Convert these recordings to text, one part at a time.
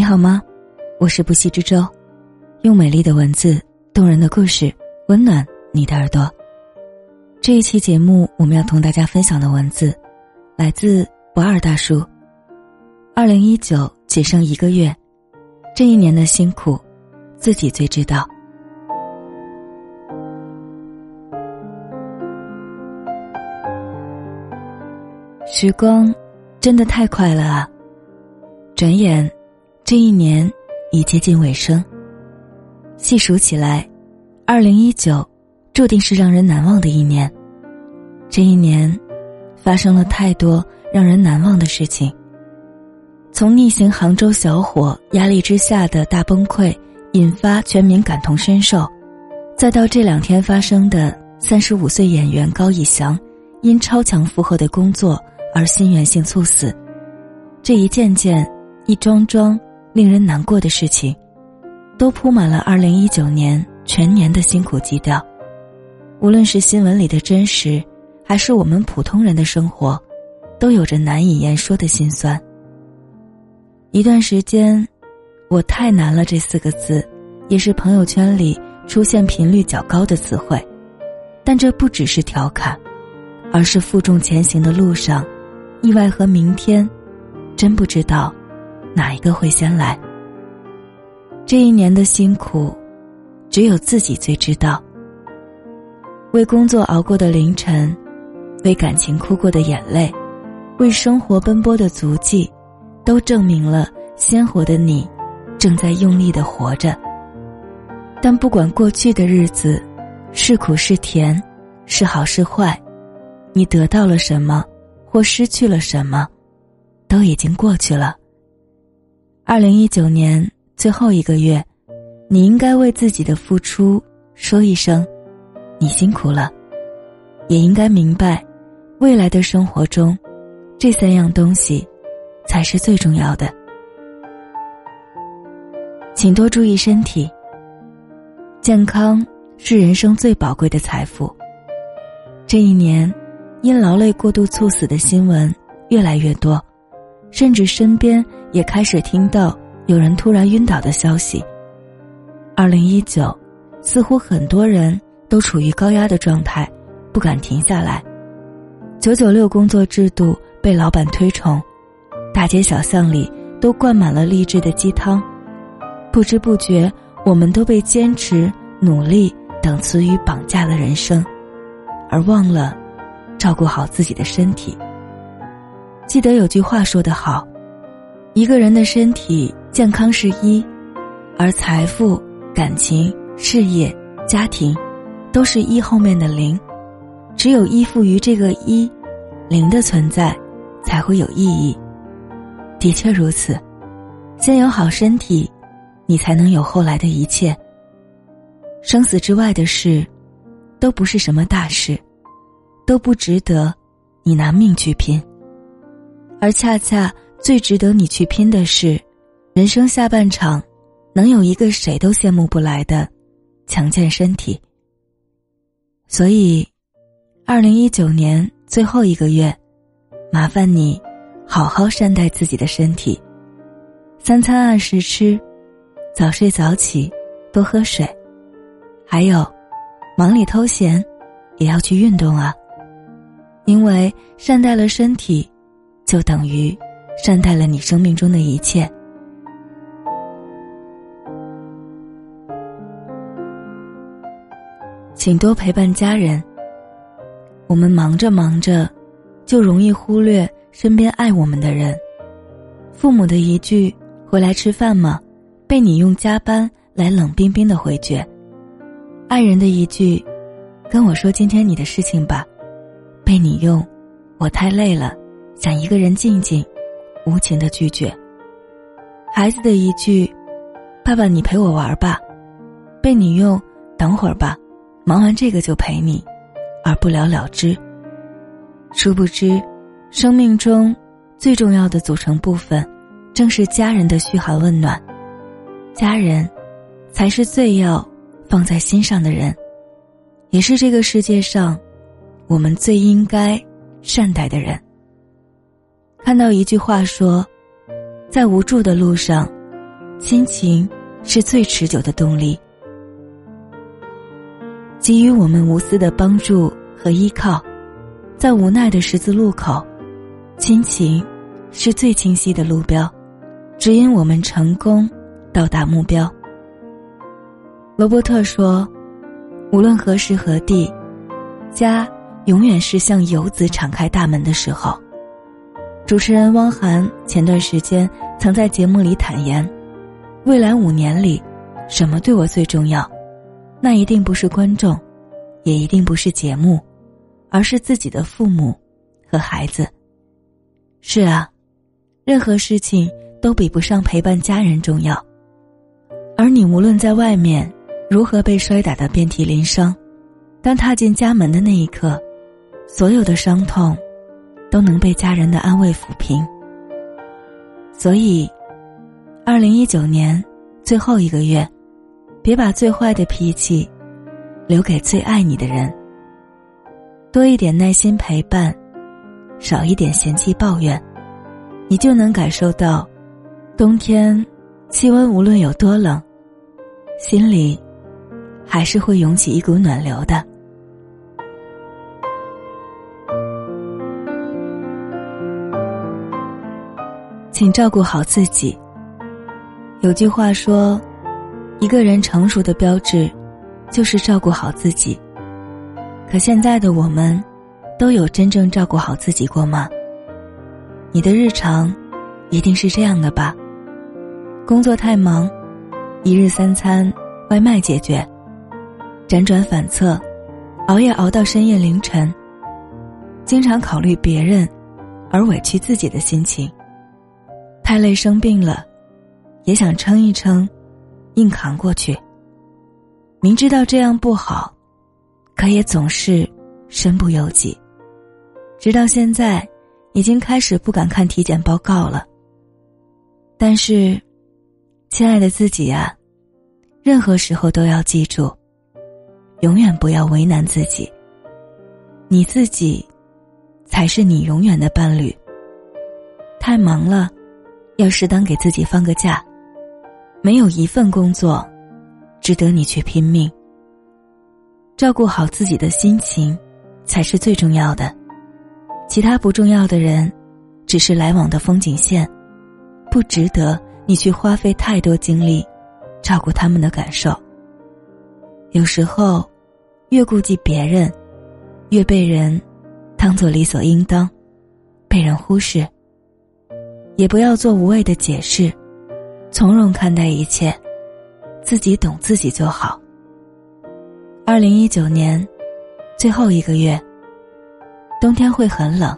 你好吗？我是不息之舟，用美丽的文字、动人的故事温暖你的耳朵。这一期节目，我们要同大家分享的文字，来自不二大叔。二零一九仅剩一个月，这一年的辛苦，自己最知道。时光真的太快了啊！转眼。这一年已接近尾声。细数起来，二零一九注定是让人难忘的一年。这一年，发生了太多让人难忘的事情。从逆行杭州小伙压力之下的大崩溃，引发全民感同身受，再到这两天发生的三十五岁演员高以翔因超强负荷的工作而心源性猝死，这一件件、一桩桩。令人难过的事情，都铺满了二零一九年全年的辛苦基调。无论是新闻里的真实，还是我们普通人的生活，都有着难以言说的心酸。一段时间，我太难了这四个字，也是朋友圈里出现频率较高的词汇。但这不只是调侃，而是负重前行的路上，意外和明天，真不知道。哪一个会先来？这一年的辛苦，只有自己最知道。为工作熬过的凌晨，为感情哭过的眼泪，为生活奔波的足迹，都证明了鲜活的你正在用力的活着。但不管过去的日子是苦是甜，是好是坏，你得到了什么，或失去了什么，都已经过去了。二零一九年最后一个月，你应该为自己的付出说一声：“你辛苦了。”也应该明白，未来的生活中，这三样东西才是最重要的。请多注意身体。健康是人生最宝贵的财富。这一年，因劳累过度猝死的新闻越来越多。甚至身边也开始听到有人突然晕倒的消息。二零一九，似乎很多人都处于高压的状态，不敢停下来。九九六工作制度被老板推崇，大街小巷里都灌满了励志的鸡汤。不知不觉，我们都被坚持、努力等词语绑架了人生，而忘了照顾好自己的身体。记得有句话说得好，一个人的身体健康是一，而财富、感情、事业、家庭，都是一后面的零。只有依附于这个一，零的存在，才会有意义。的确如此，先有好身体，你才能有后来的一切。生死之外的事，都不是什么大事，都不值得你拿命去拼。而恰恰最值得你去拼的是，人生下半场，能有一个谁都羡慕不来的强健身体。所以，二零一九年最后一个月，麻烦你好好善待自己的身体，三餐按时吃，早睡早起，多喝水，还有，忙里偷闲，也要去运动啊。因为善待了身体。就等于善待了你生命中的一切。请多陪伴家人。我们忙着忙着，就容易忽略身边爱我们的人。父母的一句“回来吃饭吗”，被你用加班来冷冰冰的回绝；爱人的一句“跟我说今天你的事情吧”，被你用“我太累了”。想一个人静静，无情的拒绝。孩子的一句“爸爸，你陪我玩吧”，被你用“等会儿吧，忙完这个就陪你”，而不了了之。殊不知，生命中最重要的组成部分，正是家人的嘘寒问暖。家人，才是最要放在心上的人，也是这个世界上我们最应该善待的人。看到一句话说，在无助的路上，亲情是最持久的动力。给予我们无私的帮助和依靠，在无奈的十字路口，亲情是最清晰的路标，指引我们成功到达目标。罗伯特说：“无论何时何地，家永远是向游子敞开大门的时候。”主持人汪涵前段时间曾在节目里坦言：“未来五年里，什么对我最重要？那一定不是观众，也一定不是节目，而是自己的父母和孩子。”是啊，任何事情都比不上陪伴家人重要。而你无论在外面如何被摔打的遍体鳞伤，当踏进家门的那一刻，所有的伤痛。都能被家人的安慰抚平。所以，二零一九年最后一个月，别把最坏的脾气留给最爱你的人。多一点耐心陪伴，少一点嫌弃抱怨，你就能感受到，冬天气温无论有多冷，心里还是会涌起一股暖流的。请照顾好自己。有句话说，一个人成熟的标志，就是照顾好自己。可现在的我们，都有真正照顾好自己过吗？你的日常，一定是这样的吧？工作太忙，一日三餐外卖解决，辗转反侧，熬夜熬到深夜凌晨，经常考虑别人，而委屈自己的心情。太累生病了，也想撑一撑，硬扛过去。明知道这样不好，可也总是身不由己。直到现在，已经开始不敢看体检报告了。但是，亲爱的自己呀，任何时候都要记住，永远不要为难自己。你自己，才是你永远的伴侣。太忙了。要适当给自己放个假，没有一份工作值得你去拼命。照顾好自己的心情，才是最重要的。其他不重要的人，只是来往的风景线，不值得你去花费太多精力照顾他们的感受。有时候，越顾及别人，越被人当做理所应当，被人忽视。也不要做无谓的解释，从容看待一切，自己懂自己就好。二零一九年最后一个月，冬天会很冷，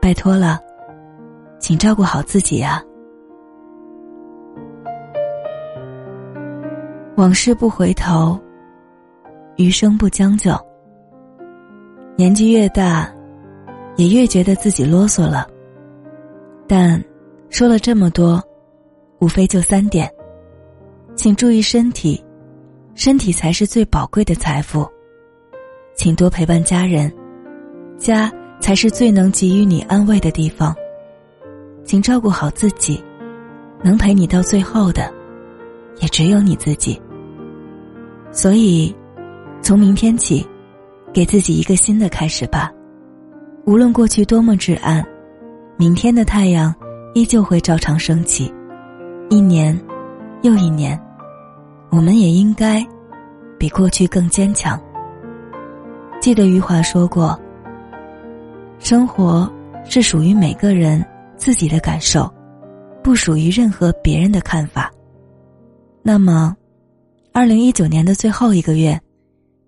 拜托了，请照顾好自己啊！往事不回头，余生不将就。年纪越大，也越觉得自己啰嗦了。但说了这么多，无非就三点：请注意身体，身体才是最宝贵的财富；请多陪伴家人，家才是最能给予你安慰的地方；请照顾好自己，能陪你到最后的，也只有你自己。所以，从明天起，给自己一个新的开始吧。无论过去多么至暗。明天的太阳依旧会照常升起，一年又一年，我们也应该比过去更坚强。记得余华说过：“生活是属于每个人自己的感受，不属于任何别人的看法。”那么，二零一九年的最后一个月，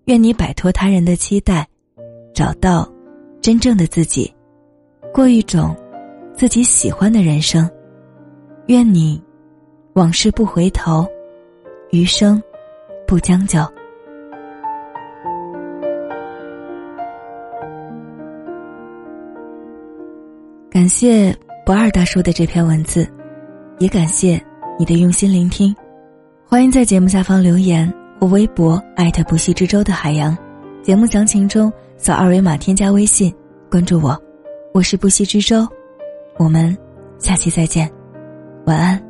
愿你摆脱他人的期待，找到真正的自己，过一种。自己喜欢的人生，愿你往事不回头，余生不将就。感谢不二大叔的这篇文字，也感谢你的用心聆听。欢迎在节目下方留言或微博艾特不息之舟的海洋。节目详情中扫二维码添加微信关注我，我是不息之舟。我们下期再见，晚安。